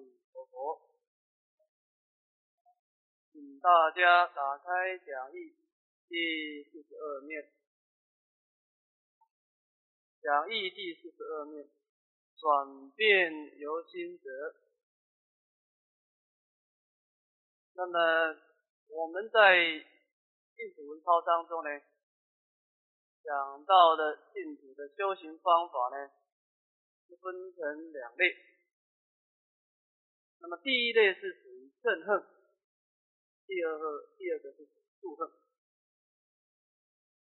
弥陀佛，请大家打开讲义第四十二面，讲义第四十二面，转变由心得。那么我们在净土文抄当中呢，讲到的净土的修行方法呢，分成两类。那么第一类是属于憎恨，第二个第二个是妒恨。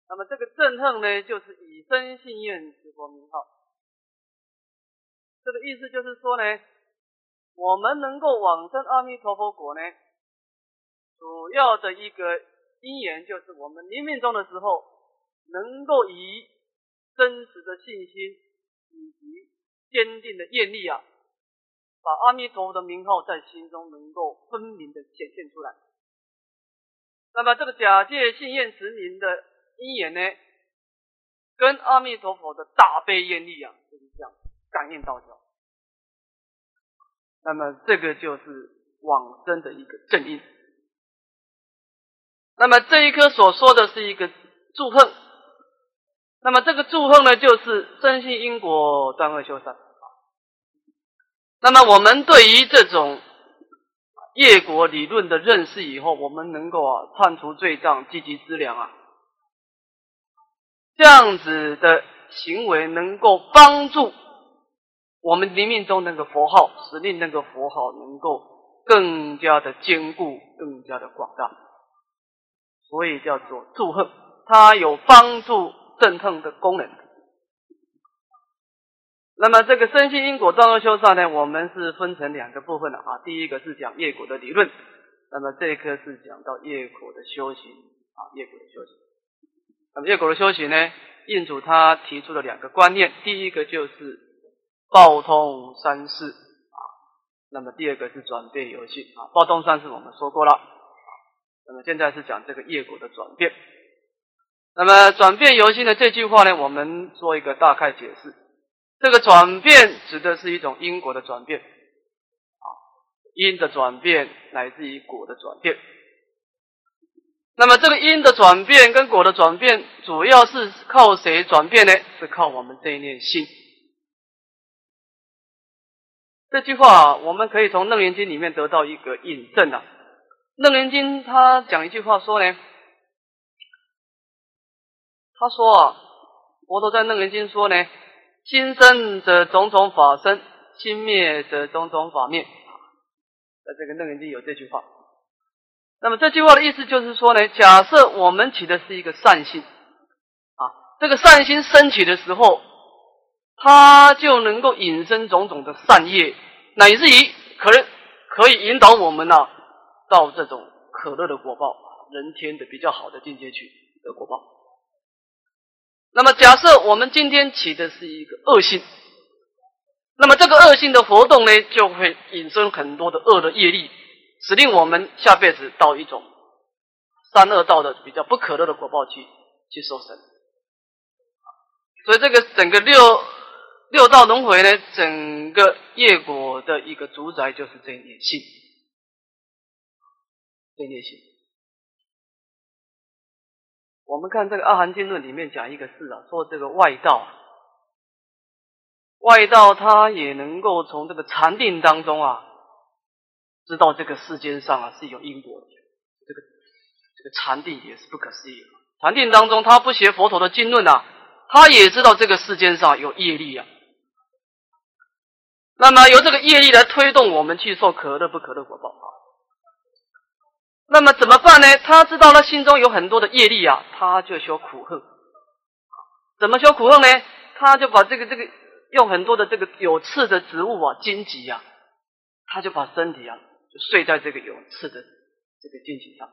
那么这个憎恨呢，就是以身信愿之佛名号。这个意思就是说呢，我们能够往生阿弥陀佛国呢，主要的一个因缘就是我们临命终的时候，能够以真实的信心以及坚定的愿力啊。把阿弥陀佛的名号在心中能够分明的显现出来。那么这个假借信愿持名的因缘呢，跟阿弥陀佛的大悲愿力啊，就是这样感应道交。那么这个就是往生的一个正因。那么这一颗所说的是一个祝贺。那么这个祝贺呢，就是真心因果断恶修善。那么我们对于这种业果理论的认识以后，我们能够啊判除罪障，积极资粮啊，这样子的行为能够帮助我们临命中那个佛号，使令那个佛号能够更加的坚固，更加的广大，所以叫做祝贺，它有帮助正恨的功能。那么这个身心因果断恶修善呢，我们是分成两个部分的啊。第一个是讲业果的理论，那么这一课是讲到业果的修行啊，业果的修行。那么业果的修行呢，印主他提出了两个观念，第一个就是报通三世啊，那么第二个是转变游戏啊。报通三世我们说过了啊，那么现在是讲这个业果的转变。那么转变游戏呢这句话呢，我们做一个大概解释。这个转变指的是一种因果的转变，啊，因的转变乃至于果的转变。那么这个因的转变跟果的转变，主要是靠谁转变呢？是靠我们这一念心。这句话我们可以从《楞严经》里面得到一个印证啊。《楞严经》他讲一句话说呢，他说啊，佛陀在《楞严经》说呢。心生则种种法生，心灭则种种法灭。在这个楞严经有这句话。那么这句话的意思就是说呢，假设我们起的是一个善心啊，这个善心升起的时候，它就能够引生种种的善业，乃至于可能可以引导我们呢到这种可乐的果报，人天的比较好的境界去的果报。那么，假设我们今天起的是一个恶心，那么这个恶心的活动呢，就会引生很多的恶的业力，使令我们下辈子到一种三恶道的比较不可乐的果报去去受生。所以，这个整个六六道轮回呢，整个业果的一个主宰就是这一念心，这一念心。我们看这个《阿含经论》里面讲一个事啊，说这个外道，外道他也能够从这个禅定当中啊，知道这个世间上啊是有因果的。这个这个禅定也是不可思议。禅定当中，他不学佛陀的经论啊，他也知道这个世间上有业力啊。那么由这个业力来推动我们去受可乐不可乐果报啊。那么怎么办呢？他知道他心中有很多的业力啊，他就修苦恨。怎么修苦恨呢？他就把这个这个用很多的这个有刺的植物啊、荆棘啊，他就把身体啊就睡在这个有刺的这个荆棘上。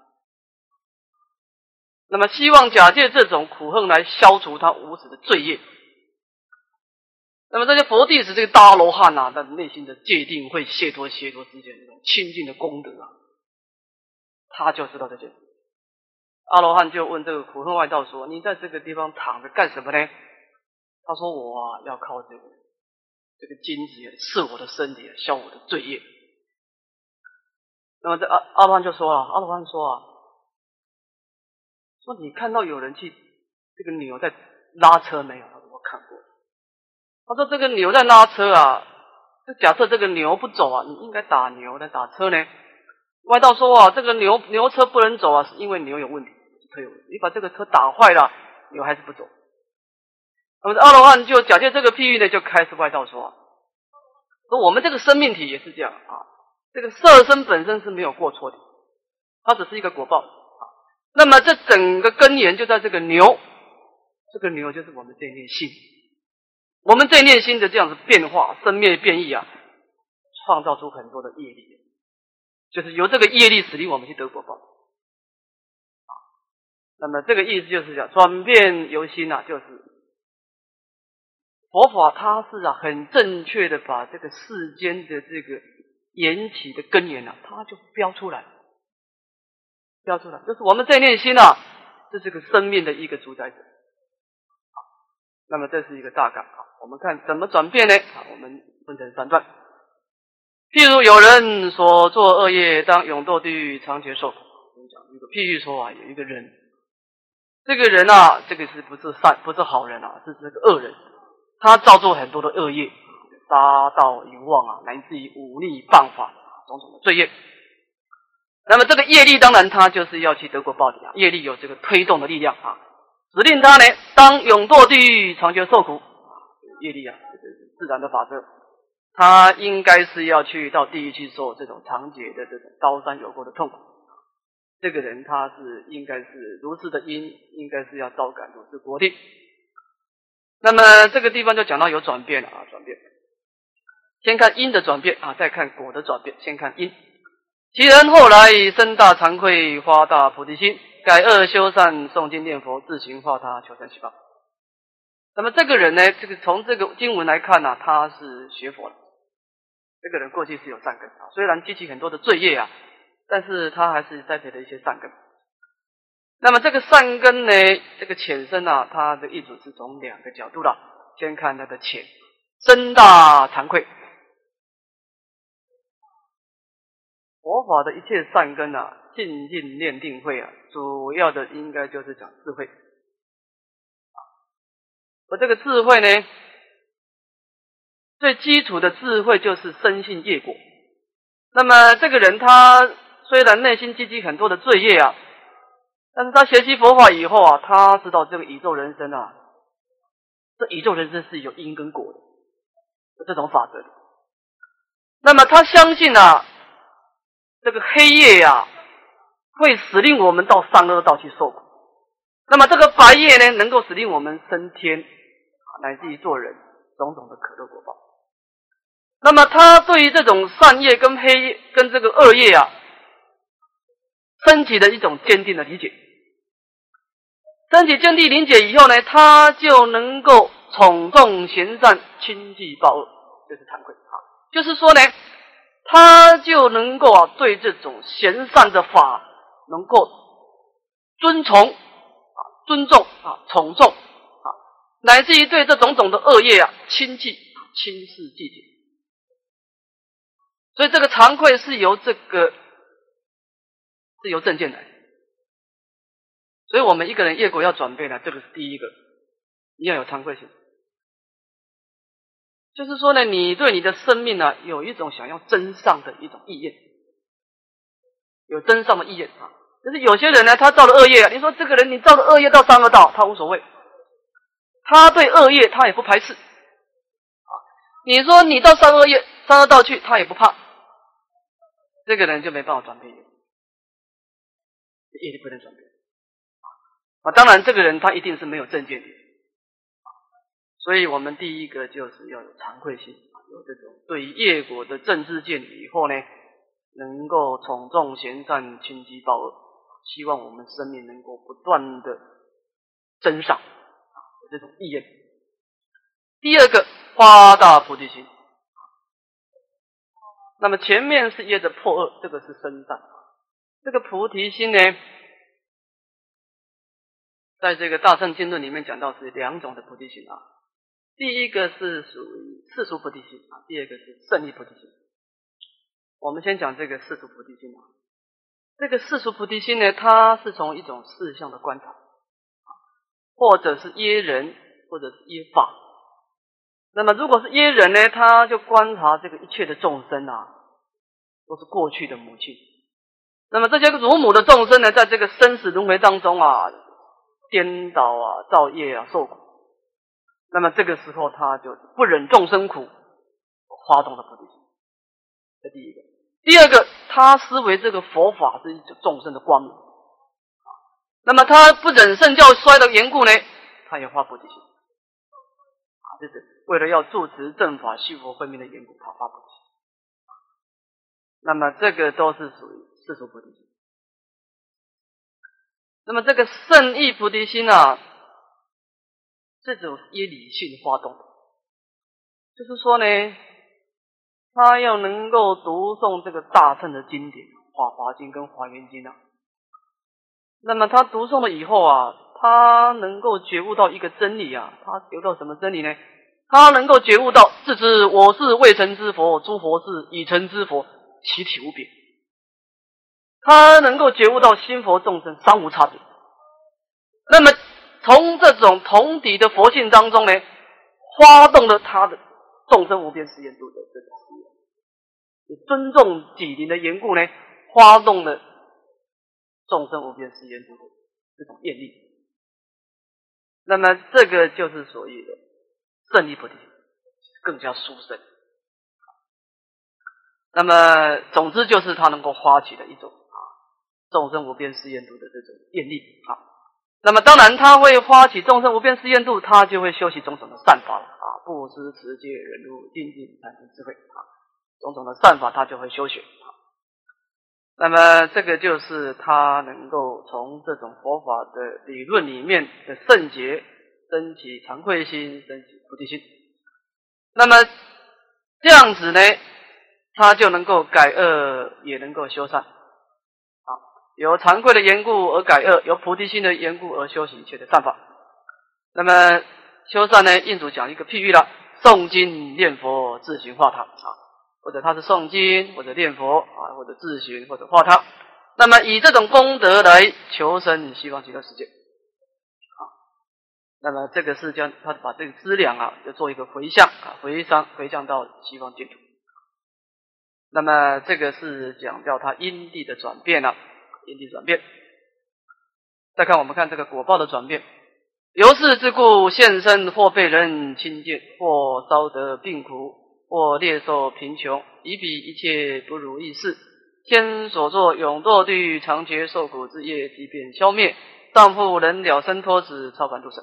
那么希望假借这种苦恨来消除他无始的罪业。那么这些佛弟子这个大罗汉啊，他内心的界定会解脱解脱之间那种清净的功德啊。他就知道这件事。阿罗汉就问这个苦恨外道说：“你在这个地方躺着干什么呢？”他说：“我，要靠这个这个荆棘刺我的身体，消我的罪业。”那么这阿阿罗汉就说了，阿罗汉说啊，说你看到有人去这个牛在拉车没有？他说我看过。他说这个牛在拉车啊，就假设这个牛不走啊，你应该打牛来打车呢。外道说啊，这个牛牛车不能走啊，是因为牛有问题，车有问题。你把这个车打坏了，牛还是不走。那么二罗汉就假借这个譬喻呢，就开始外道说，说我们这个生命体也是这样啊。这个色身本身是没有过错的，它只是一个果报啊。那么这整个根源就在这个牛，这个牛就是我们这一念心，我们这一念心的这样子变化、生灭变异啊，创造出很多的业力，就是由这个业力使令我们去得果报啊。那么这个意思就是讲转变由心啊，就是佛法它是啊很正确的把这个世间的这个。缘起的根源呢，它就标出来，标出来，就是我们在念心啊，这是个生命的一个主宰者。那么这是一个大概啊，我们看怎么转变呢？啊，我们分成三段。譬如有人所做恶业，当永堕地狱，长劫受苦。我们讲一个譬喻说啊，有一个人，这个人啊，这个是不是善，不是好人啊，是这个恶人，他造作很多的恶业。杀盗淫妄啊，来自于忤逆谤法种种的罪业。那么这个业力当然他就是要去德国报的啊，业力有这个推动的力量啊，指令他呢当永堕地狱，长久受苦。业力啊，这是自然的法则，他应该是要去到地狱去受这种长劫的这种刀山有过的痛苦。这个人他是应该是如此的因，应该是要遭感如是果地。那么这个地方就讲到有转变了啊，转变。先看因的转变啊，再看果的转变。先看因，其人后来生大惭愧，发大菩提心，改恶修善，诵经念佛，自行化他，求生西方。那么这个人呢，这个从这个经文来看呢，他是学佛的。这个人过去是有善根啊，虽然积起很多的罪业啊，但是他还是栽培了一些善根。那么这个善根呢，这个浅深啊，它的意思是从两个角度的。先看它的浅，深大惭愧。佛法的一切善根啊，静静念定慧啊，主要的应该就是讲智慧。而这个智慧呢，最基础的智慧就是深信业果。那么这个人他虽然内心积积很多的罪业啊，但是他学习佛法以后啊，他知道这个宇宙人生啊，这宇宙人生是有因跟果的，有这种法则。那么他相信啊。这个黑夜呀，会使令我们到三恶道去受苦。那么这个白夜呢，能够使令我们升天，乃至于做人，种种的可乐果报。那么他对于这种善业跟黑夜跟这个恶业啊，升起的一种坚定的理解。升起坚定理解以后呢，他就能够从众行善，轻济报恶，这是惭愧啊。就是说呢。他就能够啊，对这种行善的法能够尊崇啊、尊重啊、从重啊，乃至于对这种种的恶业啊，轻弃、轻视、忌惮。所以这个惭愧是由这个是由正见来。所以我们一个人业果要转变呢，这个是第一个，你要有惭愧心。就是说呢，你对你的生命呢，有一种想要增上的一种意愿，有增上的意愿啊。就是有些人呢，他造了恶业，你说这个人你造了恶业到三恶道，他无所谓，他对恶业他也不排斥啊。你说你到三恶业三恶道去，他也不怕，这个人就没办法转变业，业力不能转变啊。当然，这个人他一定是没有正见的。所以我们第一个就是要有惭愧心，有这种对业果的正知见，以后呢，能够从众贤善，轻积报恶，希望我们生命能够不断的增上，有这种意愿。第二个发大菩提心，那么前面是业的破恶，这个是生善，这个菩提心呢，在这个大乘经论里面讲到是两种的菩提心啊。第一个是属于世俗菩提心啊，第二个是胜利菩提心。我们先讲这个世俗菩提心啊。这个世俗菩提心呢，它是从一种事相的观察，或者是耶人，或者是耶法。那么如果是耶人呢，他就观察这个一切的众生啊，都是过去的母亲。那么这些乳母的众生呢，在这个生死轮回当中啊，颠倒啊，造业啊，受苦。那么这个时候，他就不忍众生苦，发动了菩提心。这第一个。第二个，他思维这个佛法是一种众生的光明。那么他不忍圣教衰的缘故呢，他也发菩提心。就，是为了要助持正法、续佛慧命的缘故，他发菩提心。那么这个都是属于世俗菩提心。那么这个圣意菩提心啊，这种以理性发动，就是说呢，他要能够读诵这个大圣的经典，《法华经》跟《华严经》啊。那么他读诵了以后啊，他能够觉悟到一个真理啊，他觉悟到什么真理呢？他能够觉悟到自知我是未成之佛，诸佛是已成之佛，其体无别。他能够觉悟到心佛众生三无差别。那么从这种同体的佛性当中呢，发动了他的众生无边誓愿度的这种誓愿，尊重己灵的缘故呢，发动了众生无边誓愿度的这种愿力。那么这个就是所谓的胜利菩提，更加殊胜。那么总之就是他能够发起的一种啊。众生无边誓愿度的这种愿力啊，那么当然他会发起众生无边誓愿度，他就会修习种种的善法啊，布施、持戒、忍辱、定静、禅定、智慧啊，种种的善法他就会修学啊。那么这个就是他能够从这种佛法的理论里面的圣洁升起惭愧心，升起菩提心。那么这样子呢，他就能够改恶，也能够修善。啊有惭愧的缘故而改恶，有菩提心的缘故而修行一切的善法。那么修善呢？印主讲一个譬喻了：诵经念佛，自行化他啊，或者他是诵经，或者念佛啊，或者自寻，或者化他。那么以这种功德来求生西方极乐世界啊。那么这个是将他把这个资粮啊，要做一个回向啊，回向回向到西方净土。那么这个是讲到他因地的转变了。因地转变，再看我们看这个果报的转变，由是之故现身，或被人轻贱，或遭得病苦，或猎受贫穷，以彼一切不如意事，天所作永堕地狱，长劫受苦之业即便消灭，丈夫能了生脱子，超凡入圣。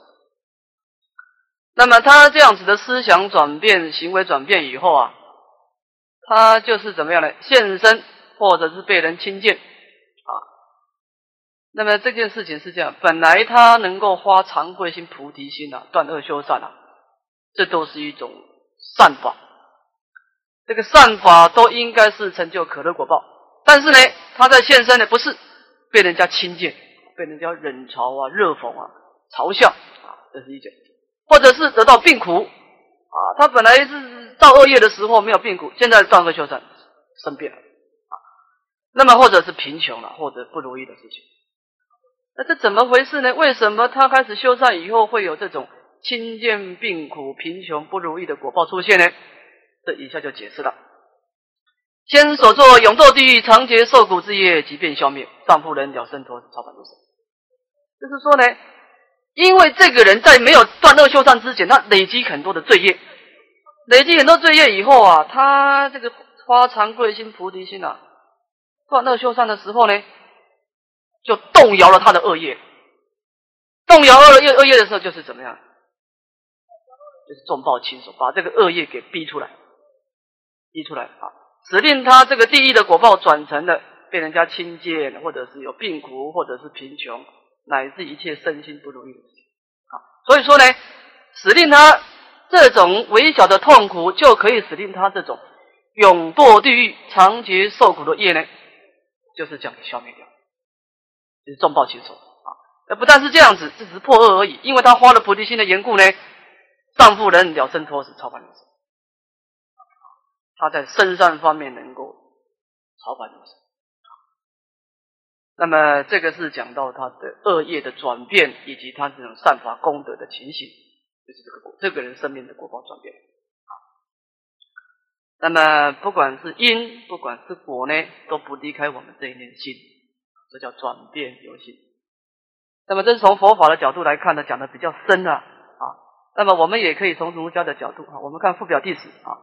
那么他这样子的思想转变、行为转变以后啊，他就是怎么样呢？现身，或者是被人轻贱。那么这件事情是这样，本来他能够发常贵心、菩提心啊，断恶修善啊，这都是一种善法。这个善法都应该是成就可乐果报，但是呢，他在现身呢，不是被人家轻贱，被人家冷嘲啊、热讽啊、嘲笑啊，这是一种；或者是得到病苦啊，他本来是造恶业的时候没有病苦，现在断恶修善生病了啊。那么或者是贫穷了，或者不如意的事情。那这怎么回事呢？为什么他开始修善以后会有这种亲见病苦、贫穷不如意的果报出现呢？这一下就解释了：先所作永堕地狱、长劫受苦之业，即便消灭，丈夫人了生脱超凡入生。就是说呢，因为这个人在没有断恶修善之前，他累积很多的罪业，累积很多罪业以后啊，他这个发惭愧心、菩提心啊，断恶修善的时候呢？就动摇了他的恶业，动摇恶业恶业的时候，就是怎么样？就是重报轻手，把这个恶业给逼出来，逼出来啊，使令他这个地狱的果报转成了被人家轻贱，或者是有病苦，或者是贫穷，乃至一切身心不如意啊。所以说呢，使令他这种微小的痛苦，就可以使令他这种永堕地狱、长劫受苦的业呢，就是这样消灭掉。就是重报轻受啊！那不但是这样子，这只是破恶而已。因为他花了菩提心的缘故呢，丈夫人了生脱死，超凡入生。他在身上方面能够超凡入圣。那么这个是讲到他的恶业的转变，以及他这种善法功德的情形，就是这个，这个人生命的果报转变。那么不管是因，不管是果呢，都不离开我们这一念心，这叫转变有心。那么这是从佛法的角度来看呢，讲的比较深了啊。那么我们也可以从儒家的角度啊，我们看附表弟子啊，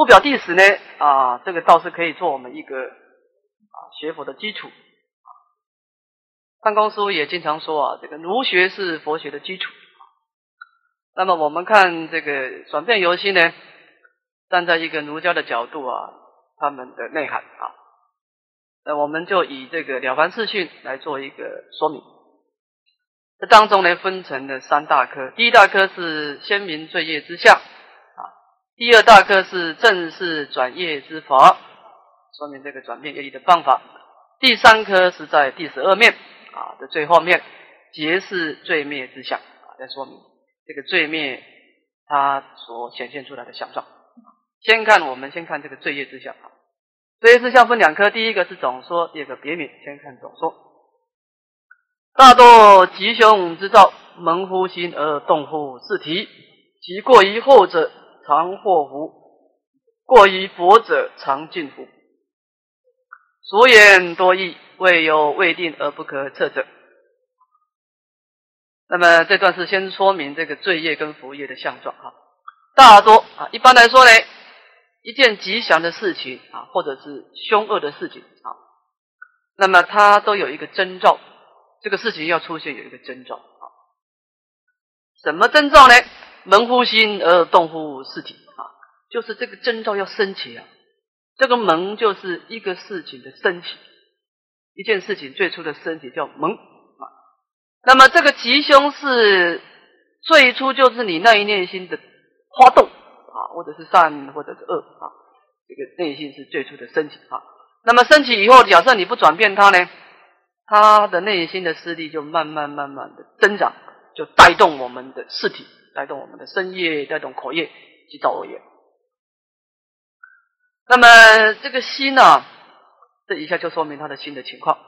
不表第十呢啊，这个倒是可以做我们一个啊学佛的基础。三公书也经常说啊，这个儒学是佛学的基础。那么我们看这个转变游戏呢？站在一个儒家的角度啊，他们的内涵啊，那我们就以这个《了凡四训》来做一个说明。这当中呢，分成了三大科。第一大科是先民罪业之相，第二大科是正式转业之法，说明这个转变业力的方法。第三科是在第十二面啊的最后面，结是罪灭之相啊，在说明这个罪灭它所显现出来的相状。先看我们先看这个罪业之相啊，罪业之相分两科，第一个是总说，第二个别名。先看总说，大多吉凶之兆，蒙乎心而动乎事体，其过于后者，常祸福；过于薄者，常尽福。所言多义，未有未定而不可测者。那么这段是先说明这个罪业跟福业的相状啊，大多啊，一般来说呢。一件吉祥的事情啊，或者是凶恶的事情啊，那么它都有一个征兆，这个事情要出现有一个征兆啊。什么征兆呢？门乎心而动乎事体啊，就是这个征兆要升起啊。这个门就是一个事情的升起，一件事情最初的升起叫门啊。那么这个吉凶是最初就是你那一念心的发动。啊，或者是善，或者是恶啊，这个内心是最初的升起啊。那么升起以后，假设你不转变它呢，它的内心的势力就慢慢慢慢的增长，就带动我们的事体，带动我们的身业，带动口业及造恶业。那么这个心呢，这一下就说明他的心的情况。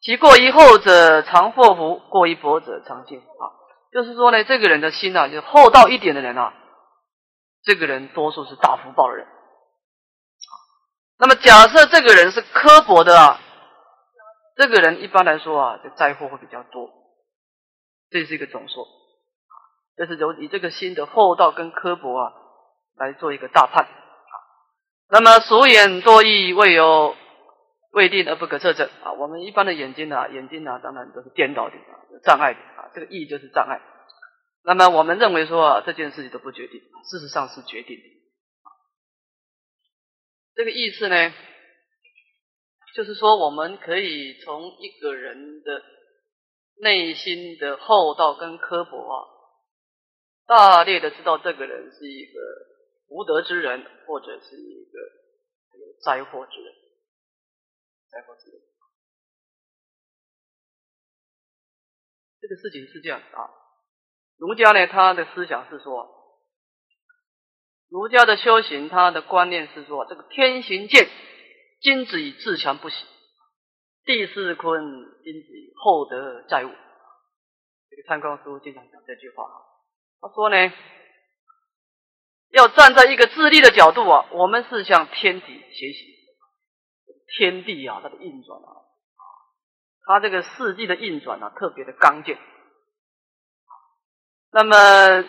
其过于厚者常祸福，过于薄者常尽啊。就是说呢，这个人的心啊，就是厚道一点的人啊。这个人多数是大福报的人，那么假设这个人是刻薄的啊，这个人一般来说啊，就灾祸会比较多，这是一个总说，这是由以这个心的厚道跟刻薄啊来做一个大判。那么俗眼多义未有未定而不可测者啊，我们一般的眼睛啊，眼睛啊，当然都是颠倒的，障碍的啊，这个义就是障碍。那么我们认为说啊，这件事情都不决定，事实上是决定的。这个意思呢，就是说我们可以从一个人的内心的厚道跟刻薄啊，大略的知道这个人是一个无德之人，或者是一个有灾祸之人，灾祸之人。这个事情是这样啊。儒家呢，他的思想是说，儒家的修行，他的观念是说，这个天行健，君子以自强不息；地势坤，君子以厚德载物。这个参考书经常讲这句话。他说呢，要站在一个自立的角度啊，我们是向天地学习，天地啊，它的运转啊，它这个四季的运转啊，特别的刚健。那么，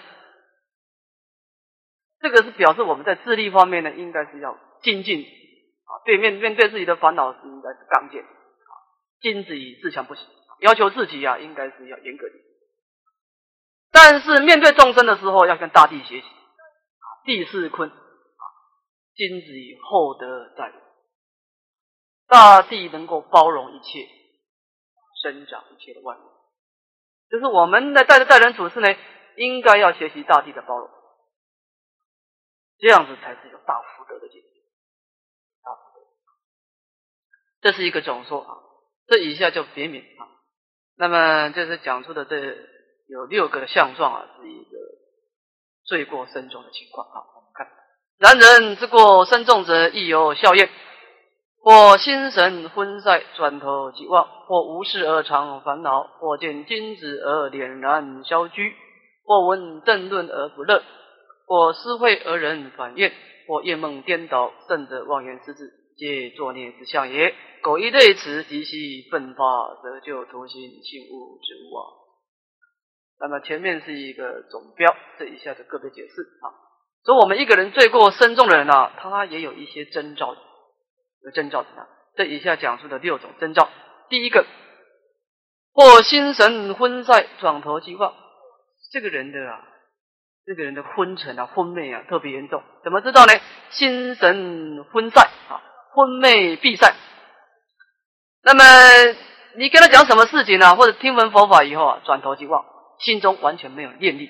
这个是表示我们在智力方面呢，应该是要精进啊。对面面对自己的烦恼是应该是刚健啊，君子以自强不息，要求自己啊，应该是要严格的。但是面对众生的时候，要跟大地学习，地势坤啊，君子以厚德载物，大地能够包容一切，生长一切的万物。就是我们的待待人处事呢，应该要学习大地的包容，这样子才是有大福德的境界。大福德，这是一个总说啊。这以下就别名啊。那么就是讲出的这有六个相状啊，是一个罪过深重的情况啊。我们看，然人之过深重者，亦有效业。或心神昏塞，转头即忘；或无事而常烦恼；或见君子而俨然消居；或闻正论而不乐；或思会而人反厌；或夜梦颠倒，甚者妄言失志。皆作孽之相也。苟一对此，即悉奋发，得救图心，性物之物啊。那么前面是一个总标，这一下子个别解释啊。所以，我们一个人罪过深重的人啊，他也有一些征兆，有征兆的？这以下讲述的六种征兆。第一个，或心神昏塞，转头即忘。这个人的啊，这个人的昏沉啊、昏昧啊，特别严重。怎么知道呢？心神昏塞啊。昏昧闭塞，那么你跟他讲什么事情呢？或者听闻佛法以后啊，转头即忘，心中完全没有念力，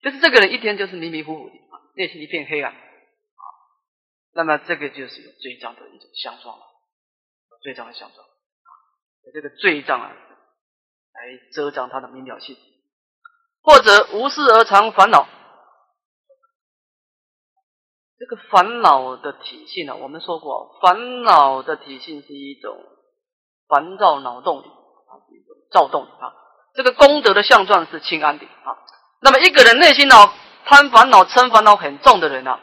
就是这个人一天就是迷迷糊糊的，啊内心一片黑暗啊。那么这个就是有罪障的一种相状了，罪障的相状啊，这个罪障啊，来遮障他的明了性，或者无事而常烦恼。这个烦恼的体性呢，我们说过，烦恼的体性是一种烦躁脑动力啊，一种躁动啊。这个功德的相状是清安的啊。那么一个人内心呢，贪烦恼、嗔烦恼很重的人啊，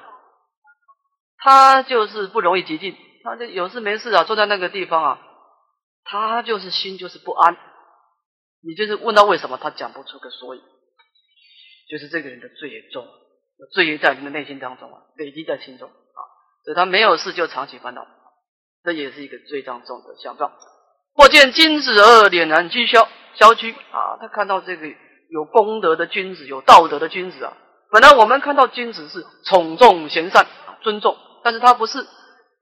他就是不容易极静，他就有事没事啊，坐在那个地方啊，他就是心就是不安。你就是问他为什么，他讲不出个所以，就是这个人的罪也重。罪业在你的内心当中啊，累积在心中啊，所以他没有事就常起烦恼，这也是一个罪障重的相状。或见君子而俨然居消消居啊，他看到这个有功德的君子，有道德的君子啊，本来我们看到君子是宠重贤善啊，尊重，但是他不是，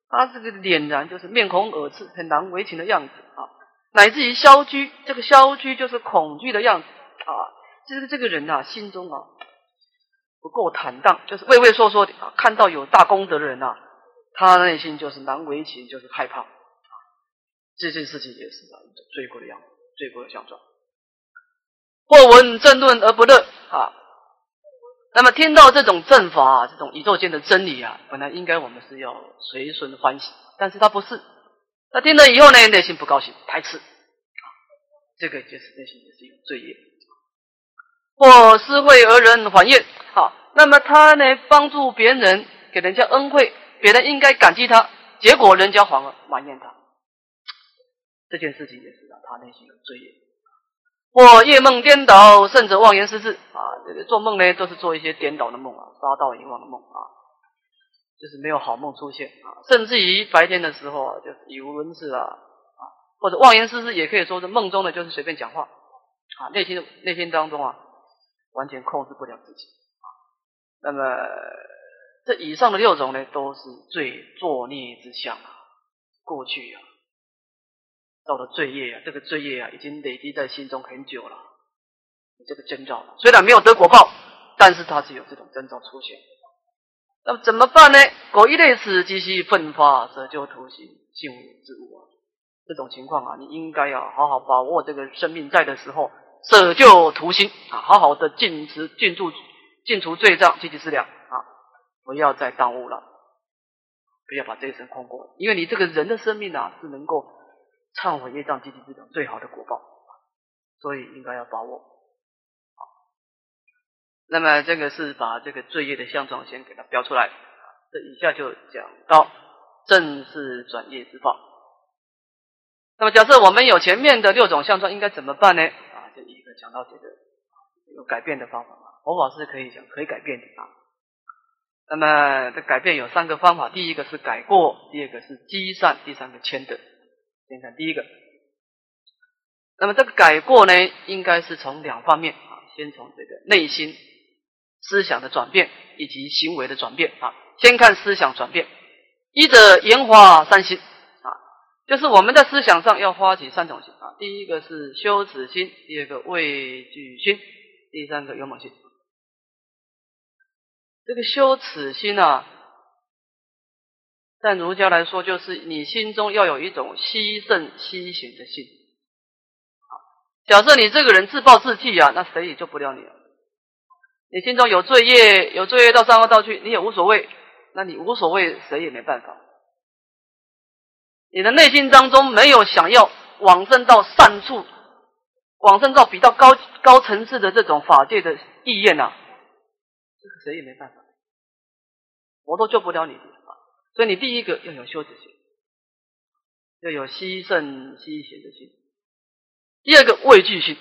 他这个俨然就是面红耳赤，很难为情的样子啊，乃至于消居，这个消居就是恐惧的样子啊，就是这个人呐，心中啊。不够坦荡，就是畏畏缩缩的啊！看到有大功德的人呐，他内心就是难为情，就是害怕。这件事情也是一种，罪过的样子，罪过的相状。或闻正论而不乐啊，那么听到这种正法，这种宇宙间的真理啊，本来应该我们是要随顺欢喜，但是他不是，他听了以后呢，内心不高兴，排斥啊，这个就是内心也是有罪业。或施惠而人还愿。好，那么他呢，帮助别人，给人家恩惠，别人应该感激他，结果人家反而埋怨他，这件事情也是让他内心有罪业。或夜梦颠倒，甚至妄言失智啊，这个做梦呢，都是做一些颠倒的梦啊，杀盗淫妄的梦啊，就是没有好梦出现啊，甚至于白天的时候啊，就是语无伦次啊啊，或者妄言失智，也可以说是梦中的就是随便讲话啊，内心内心当中啊，完全控制不了自己啊。那么这以上的六种呢，都是罪作孽之相啊。过去啊，造的罪业啊，这个罪业啊，已经累积在心中很久了。这个征兆虽然没有得果报，但是它是有这种征兆出现。那么怎么办呢？果一类此，即须奋发舍救图形性之物啊。这种情况啊，你应该要好好把握这个生命在的时候，舍救图心啊，好好的尽职尽住。尽除罪障，积极思量啊！不要再耽误了，不要把这一生空过。因为你这个人的生命啊，是能够忏悔业障、积极思量最好的果报，所以应该要把握。那么这个是把这个罪业的相状先给它标出来。这以下就讲到正式转业之报。那么假设我们有前面的六种相状，应该怎么办呢？啊，这一个讲到这个有改变的方法嘛。佛法是可以讲，可以改变的啊。那么这改变有三个方法，第一个是改过，第二个是积善，第三个谦德。先看第一个。那么这个改过呢，应该是从两方面啊，先从这个内心思想的转变以及行为的转变啊。先看思想转变，一者研花三心啊，就是我们在思想上要发起三种心啊。第一个是羞耻心，第二个畏惧心，第三个勇猛心。这个羞耻心啊，在儒家来说，就是你心中要有一种牺牲牺行的心。假设你这个人自暴自弃啊，那谁也救不了你了。你心中有罪业，有罪业到三恶道去，你也无所谓，那你无所谓，谁也没办法。你的内心当中没有想要往生到善处，往生到比较高高层次的这种法界的意愿呐，这个谁也没办法，我都救不了你。所以你第一个要有羞耻心，要有牺牲牺贤的心；第二个畏惧心。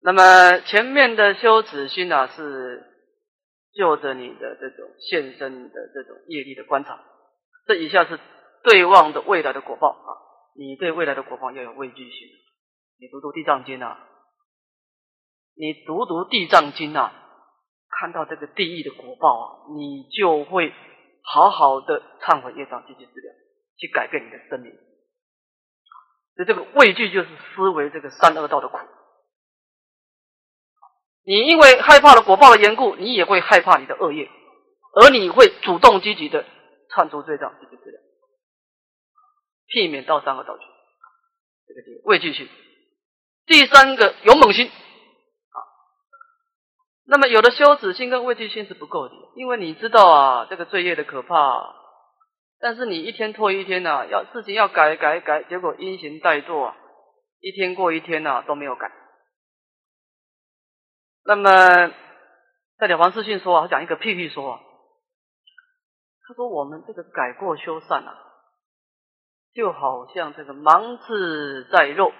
那么前面的羞耻心呢，是就着你的这种现身的这种业力的观察。这以下是对望的未来的果报啊！你对未来的果报要有畏惧心。你读读地藏经啊，你读读地藏经啊，看到这个地狱的果报啊，你就会。好好的忏悔业障，积极治疗，去改变你的生命。所以这个畏惧就是思维这个三恶道的苦。你因为害怕了果报的缘故，你也会害怕你的恶业，而你会主动积极的忏除罪障，积极治疗，避免到三恶道去。这个畏惧心。第三个勇猛心。那么有的羞耻心跟畏惧心是不够的，因为你知道啊，这个罪业的可怕。但是你一天拖一天呐，要事情要改改改，结果因循怠惰，一天过一天呐都没有改。那么在了凡四训说啊，讲一个譬喻说啊，他说我们这个改过修善啊，就好像这个芒刺在肉，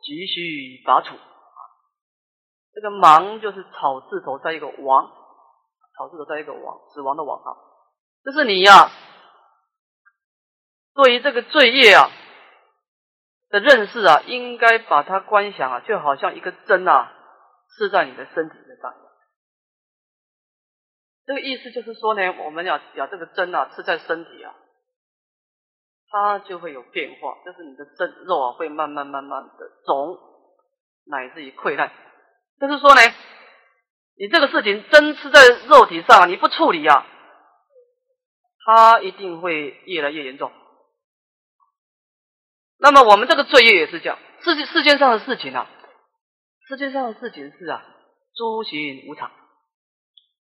急需拔除。这个芒就是草字头在一个王，草字头在一个王，死亡的王啊。就是你呀，对于这个罪业啊的认识啊，应该把它观想啊，就好像一个针啊，刺在你的身体的上。这个意思就是说呢，我们要把这个针啊刺在身体啊，它就会有变化，就是你的针肉啊会慢慢慢慢的肿，乃至于溃烂。就是说呢，你这个事情真是在肉体上，你不处理啊，它一定会越来越严重。那么我们这个罪业也是这样，世界世界上的事情啊，世界上的事情是啊，诸行无常，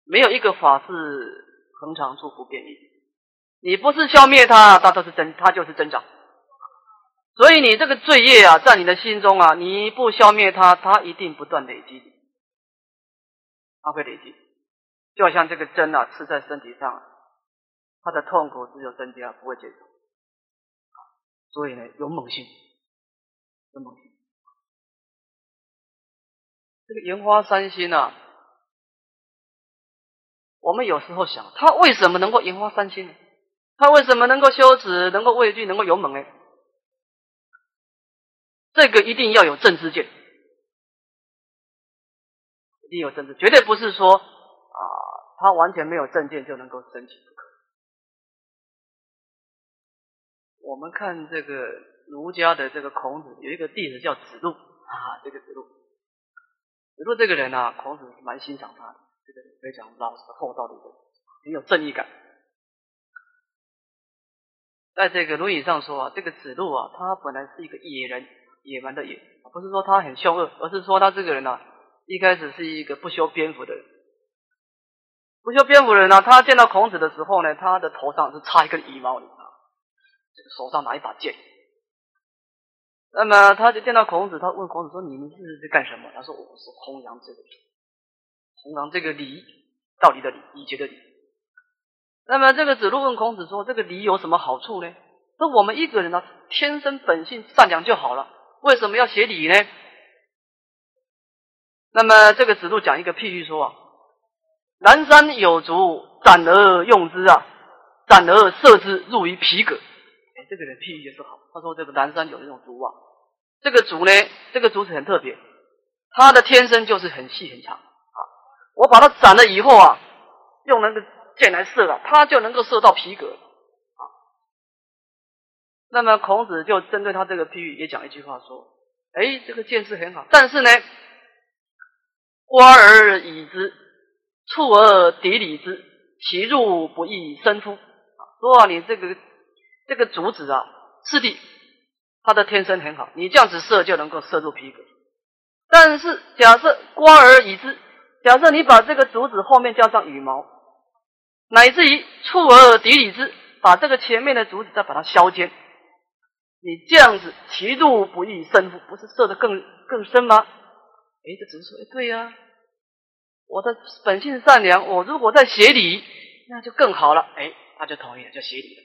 没有一个法是恒常处不变异。你不是消灭它，它都是增，它就是增长。所以你这个罪业啊，在你的心中啊，你不消灭它，它一定不断累积，它会累积，就好像这个针啊，刺在身体上，它的痛苦只有增加，不会减少。所以呢，勇猛性，勇猛性。这个莲花三心啊，我们有时候想，他为什么能够莲花三心呢？他为什么能够羞耻，能够畏惧，能够勇猛呢？这个一定要有正知见，一定有正知，绝对不是说啊，他完全没有正见就能够升起不可。我们看这个儒家的这个孔子有一个弟子叫子路啊，这个子路，子路这个人啊，孔子蛮欣赏他的，这个非常老实厚道的一个人，很有正义感。在这个《论语》上说啊，这个子路啊，他本来是一个野人。野蛮的野，不是说他很凶恶，而是说他这个人呢，一开始是一个不修边幅的人。不修边幅的人呢，他见到孔子的时候呢，他的头上是插一根羽毛，你知道这个手上拿一把剑。那么他就见到孔子，他问孔子说：“你们是在干什么？”他说：“我是弘扬这个弘扬这个礼，道理的礼，礼节的礼。”那么这个子路问孔子说：“这个礼有什么好处呢？”说：“我们一个人呢，天生本性善良就好了。”为什么要写礼呢？那么这个子路讲一个譬喻说啊，南山有竹，斩而用之啊，斩而射之，入于皮革。哎，这个人譬喻就是好。他说这个南山有这种竹啊，这个竹呢，这个竹子很特别，它的天生就是很细很长啊。我把它斩了以后啊，用那个箭来射啊，它就能够射到皮革。那么孔子就针对他这个譬喻也讲一句话说：“哎，这个见识很好，但是呢，瓜而已之，触而敌理之，其入不易生乎？”说啊，你这个这个竹子啊，是的，它的天生很好，你这样子射就能够射入皮革。但是假设瓜而已之，假设你把这个竹子后面加上羽毛，乃至于触而敌理之，把这个前面的竹子再把它削尖。你这样子其路不易深，不是射的更更深吗？哎，这只是说，哎，对呀，我的本性善良，我如果在协理，那就更好了。哎，他就同意了，就协理了。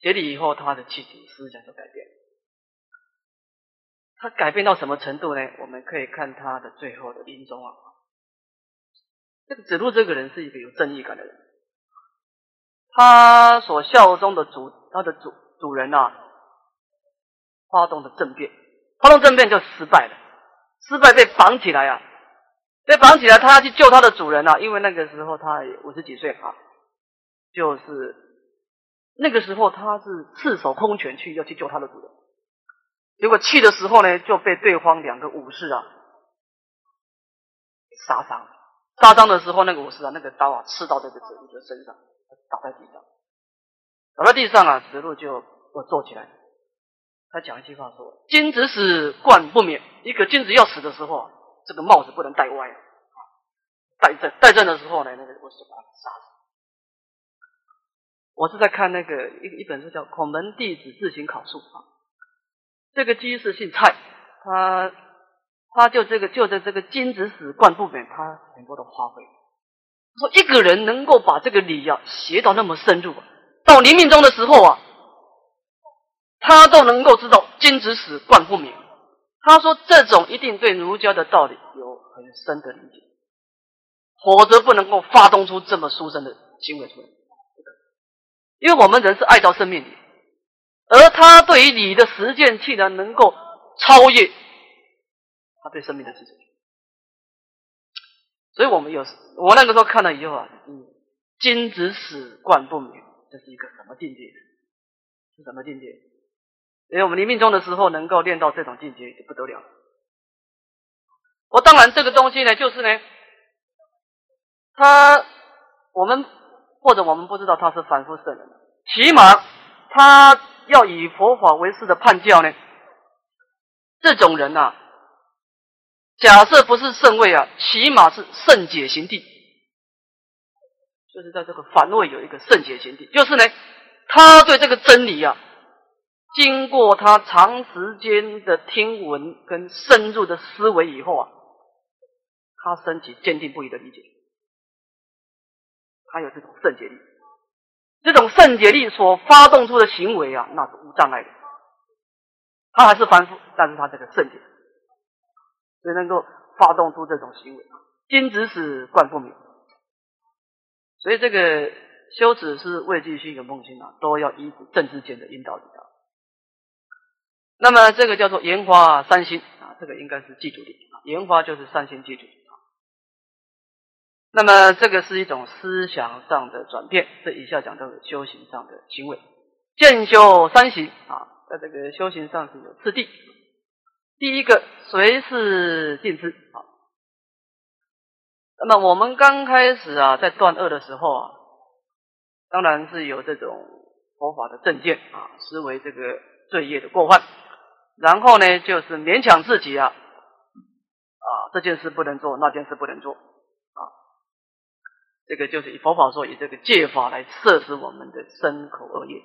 协理以后，他的气质思想就改变。他改变到什么程度呢？我们可以看他的最后的临终啊。这个子路这个人是一个有正义感的人，他所效忠的主，他的主主人呐，发动的政变，发动政变就失败了，失败被绑起来啊，被绑起来，他要去救他的主人啊，因为那个时候他五十几岁啊，就是那个时候他是赤手空拳去要去救他的主人，结果去的时候呢，就被对方两个武士啊杀伤。杀伤的时候，那个武士啊，那个刀啊，刺到这个子路的身上，倒在地上，倒在地上啊，子路就又坐起来。他讲一句话说：“君子死，冠不免。”一个君子要死的时候啊，这个帽子不能戴歪啊。戴正，戴正的时候呢，那个武士把他杀死。我是在看那个一一本书叫《孔门弟子自行考述》啊，这个居士姓蔡，他。他就这个，就在这个君子死冠不免，他很多的发挥。说一个人能够把这个理啊学到那么深入，到临命终的时候啊，他都能够知道金子死冠不明。他说这种一定对儒家的道理有很深的理解，否则不能够发动出这么殊胜的行为出来。因为我们人是爱到生命里，而他对于你的实践，竟然能够超越。他对生命的执着，所以我们有时我那个时候看了以后啊，嗯，金子死冠不明，这是一个什么境界？是什么境界？因为我们临命终的时候能够练到这种境界就不得了。我当然这个东西呢，就是呢，他我们或者我们不知道他是凡夫圣人，起码他要以佛法为师的判教呢，这种人呐。假设不是圣位啊，起码是圣解行地，就是在这个反位有一个圣解行地，就是呢，他对这个真理啊，经过他长时间的听闻跟深入的思维以后啊，他升起坚定不移的理解，他有这种圣洁力，这种圣洁力所发动出的行为啊，那是无障碍的，他还是凡夫，但是他这个圣洁。所以能够发动出这种行为，金子使冠不免。所以这个修止是未继续跟梦境啊，都要依正知见的引导引导。那么这个叫做研花三心啊，这个应该是记住的啊，研花就是三心记住啊。那么这个是一种思想上的转变，这以下讲到修行上的行为，见修三行啊，在这个修行上是有次第。第一个，随是尽知啊。那么我们刚开始啊，在断恶的时候啊，当然是有这种佛法的正见啊，思维这个罪业的过患，然后呢，就是勉强自己啊，啊，这件事不能做，那件事不能做啊。这个就是以佛法说，以这个戒法来摄持我们的身口恶业，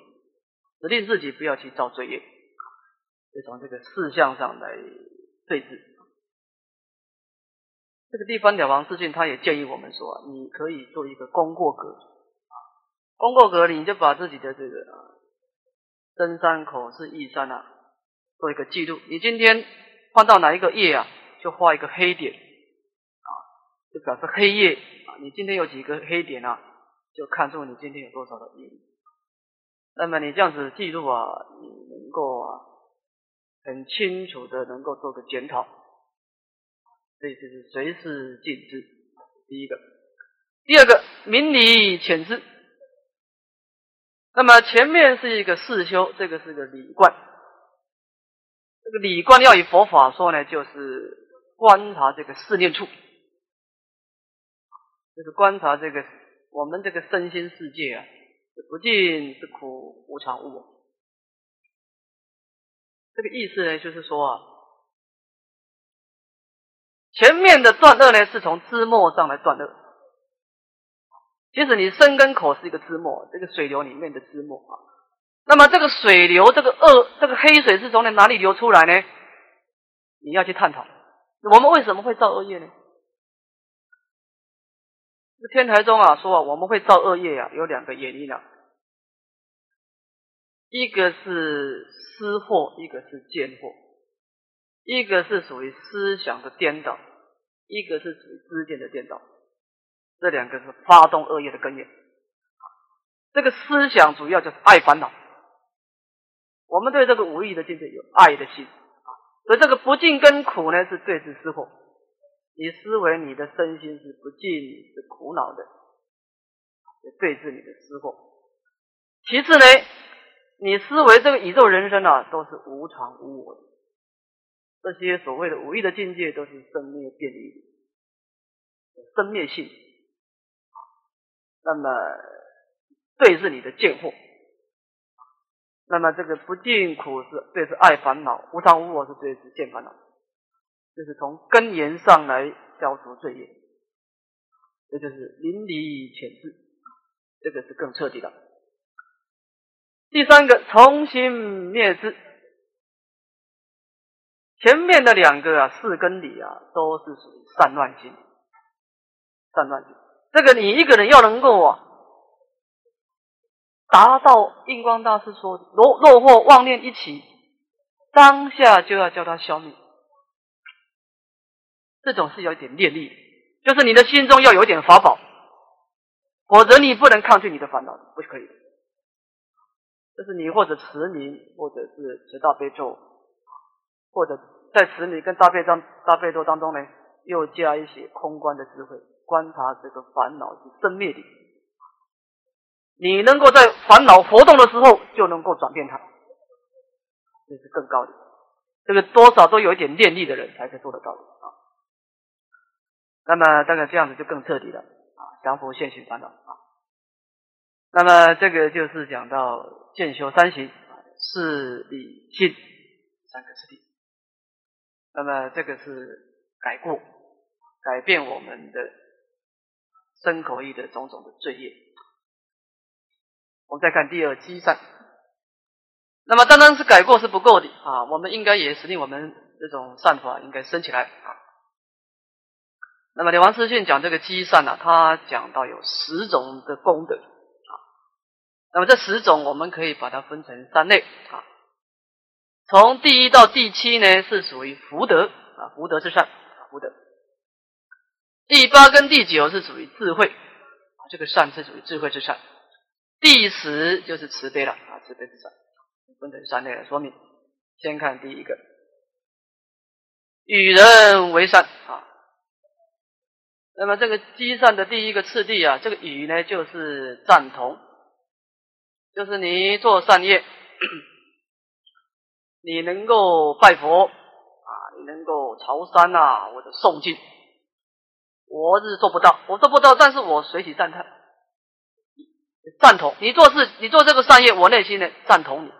指令自己不要去造罪业。就从这个事项上来对峙。这个地方了王世俊他也建议我们说，你可以做一个功过格啊，功过格你就把自己的这个登山口是义山啊，做一个记录。你今天换到哪一个页啊，就画一个黑点啊，就表示黑夜啊。你今天有几个黑点啊，就看出你今天有多少的。那么你这样子记录啊，你能够啊。很清楚的能够做个检讨，这就是随时尽知。第一个，第二个明理浅知。那么前面是一个四修，这个是个理观。这个理观要以佛法说呢，就是观察这个四念处，就是观察这个我们这个身心世界啊，是不净是苦无常无我。这个意思呢，就是说啊，前面的断恶呢，是从枝末上来断恶。其实你身跟口是一个枝末，这个水流里面的枝末啊，那么这个水流，这个恶，这个黑水是从哪里流出来呢？你要去探讨，我们为什么会造恶业呢？天台中啊说啊，我们会造恶业啊，有两个原因啊，一个是私货，一个是见货，一个是属于思想的颠倒，一个是属于知见的颠倒，这两个是发动恶业的根源。这个思想主要就是爱烦恼。我们对这个无意的境界有爱的心啊，所以这个不净跟苦呢是对治思惑。你思维你的身心是不净是苦恼的，对治你的思惑。其次呢，你思维这个宇宙人生啊都是无常无我的，这些所谓的无意的境界都是生灭变异的，生灭性。那么对治你的见惑。那么这个不净苦是对是爱烦恼，无常无我是对是见烦恼，就是从根源上来消除罪业，这就是淋漓潜质，这个是更彻底的。第三个重新灭之，前面的两个啊四根理啊都是属于散乱心，散乱心，这个你一个人要能够啊。达到印光大师说：“落落或妄念一起，当下就要叫它消灭。这种是有一点念力，就是你的心中要有一点法宝，否则你不能抗拒你的烦恼，不可以。就是你或者持名，或者是持大悲咒，或者在持名跟大悲咒大悲咒当中呢，又加一些空观的智慧，观察这个烦恼是生灭的。”你能够在烦恼活动的时候就能够转变它，这是更高的。这个多少都有一点念力的人才可以做得到的啊。那么大概这样子就更彻底了啊，降伏现行烦恼啊。那么这个就是讲到见修三行，是理性三个次第。那么这个是改过，改变我们的身口意的种种的罪业。我们再看第二积善，那么单单是改过是不够的啊，我们应该也使令我们这种善法应该升起来啊。那么《王师训》讲这个积善呢，他讲到有十种的功德啊。那么这十种我们可以把它分成三类啊。从第一到第七呢是属于福德啊，福德之善，福德。第八跟第九是属于智慧，这个善是属于智慧之善。第十就是慈悲了啊，慈悲之善，分成三类来说明。先看第一个，与人为善啊。那么这个积善的第一个次第啊，这个与呢就是赞同，就是你做善业，你能够拜佛啊，你能够朝山呐，或者诵经，我是做不到，我做不到，但是我随喜赞叹。赞同你做事，你做这个善业，我内心呢赞同你，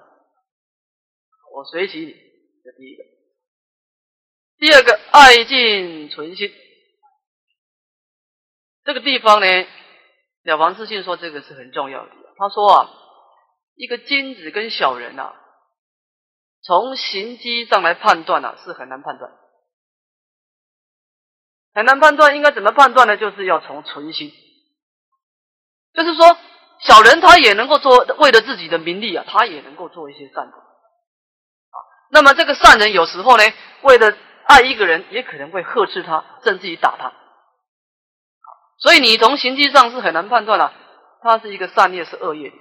我随喜你。这第一个，第二个爱敬存心。这个地方呢，了凡四训说这个是很重要的。他说啊，一个君子跟小人呐，从行机上来判断呐，是很难判断，很难判断。应该怎么判断呢？就是要从存心，就是说。小人他也能够做，为了自己的名利啊，他也能够做一些善的啊。那么这个善人有时候呢，为了爱一个人，也可能会呵斥他，甚至于打他。所以你从形迹上是很难判断了，他是一个善业是恶业。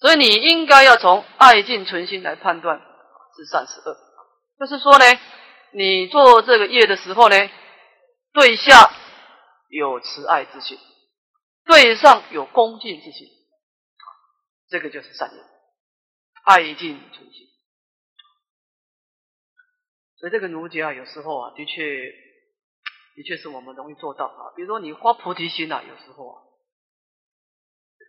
所以你应该要从爱敬存心来判断是善是恶。就是说呢，你做这个业的时候呢，对下有慈爱之心。对上有恭敬之心，这个就是善念，爱敬存心。所以这个奴家啊，有时候啊，的确，的确是我们容易做到啊。比如说你发菩提心啊，有时候啊，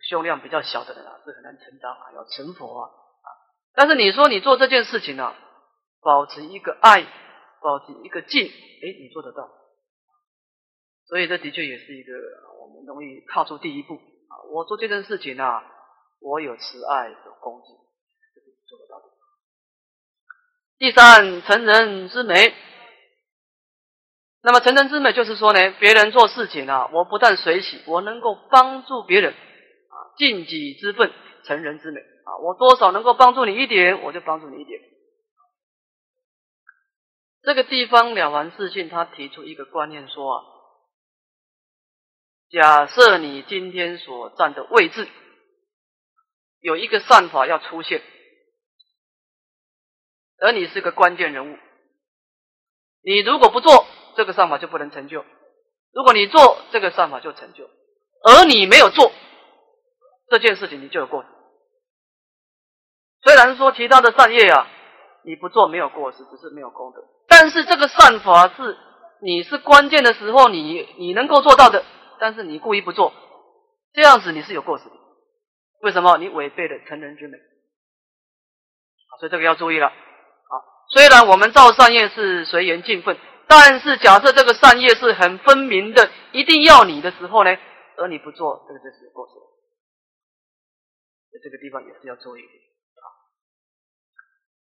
胸量比较小的人啊，是很难成长啊，要成佛啊啊。但是你说你做这件事情呢，保持一个爱，保持一个敬，哎，你做得到。所以这的确也是一个。我们容易踏出第一步啊！我做这件事情呢，我有慈爱，有恭敬，做得到的。第三，成人之美。那么，成人之美就是说呢，别人做事情啊，我不但随喜，我能够帮助别人啊，尽己之分，成人之美啊，我多少能够帮助你一点，我就帮助你一点。这个地方了凡四训他提出一个观念说啊。假设你今天所站的位置有一个善法要出现，而你是个关键人物，你如果不做。这个善法就不能成就。如果你做这个善法就成就，而你没有做这件事情，你就有过。虽然说其他的善业啊，你不做没有过失，只是没有功德。但是这个善法是你是关键的时候，你你能够做到的，但是你故意不做，这样子你是有过失的。为什么？你违背了成人之美。所以这个要注意了。好，虽然我们造善业是随缘尽分。但是，假设这个善业是很分明的，一定要你的时候呢，而你不做，这个就是有过失。在这个地方也是要注意的啊。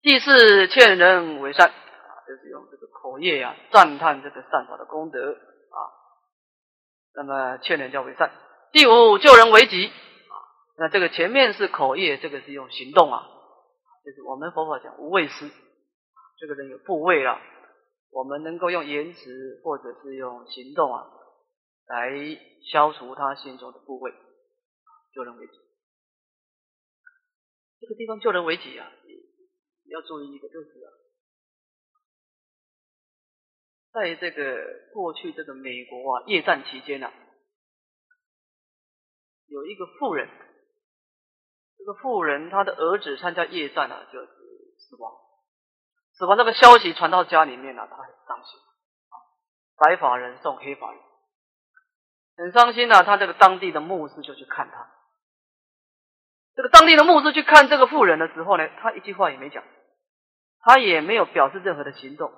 第四，劝人为善，就是用这个口业啊赞叹这个善法的功德。那么劝人叫为善。第五，救人为己啊。那这个前面是口业，这个是用行动啊，就是我们佛法讲无畏施，这个人有部位了。我们能够用言辞或者是用行动啊，来消除他心中的部位，救人为己。这个地方救人为己啊，要注意一个就是啊，在这个过去这个美国啊夜战期间啊，有一个妇人，这个妇人她的儿子参加夜战啊，就是死亡。死亡这个消息传到家里面了，他很伤心。白发人送黑发人，很伤心啊。他这个当地的牧师就去看他。这个当地的牧师去看这个妇人的时候呢，他一句话也没讲，他也没有表示任何的行动，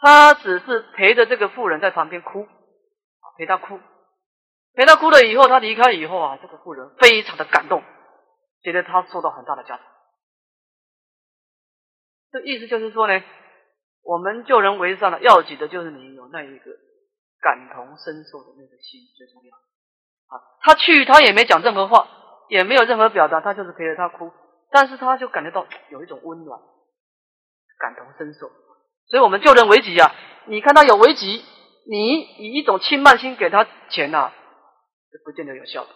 他只是陪着这个妇人在旁边哭，陪他哭，陪他哭了以后，他离开以后啊，这个妇人非常的感动，觉得他受到很大的加持。这意思就是说呢，我们救人为善的要紧的就是你有那一个感同身受的那个心最重要啊。他去他也没讲任何话，也没有任何表达，他就是陪着他哭，但是他就感觉到有一种温暖，感同身受。所以我们救人为急啊，你看他有危急，你以一种轻慢心给他钱呐，是不见得有效的。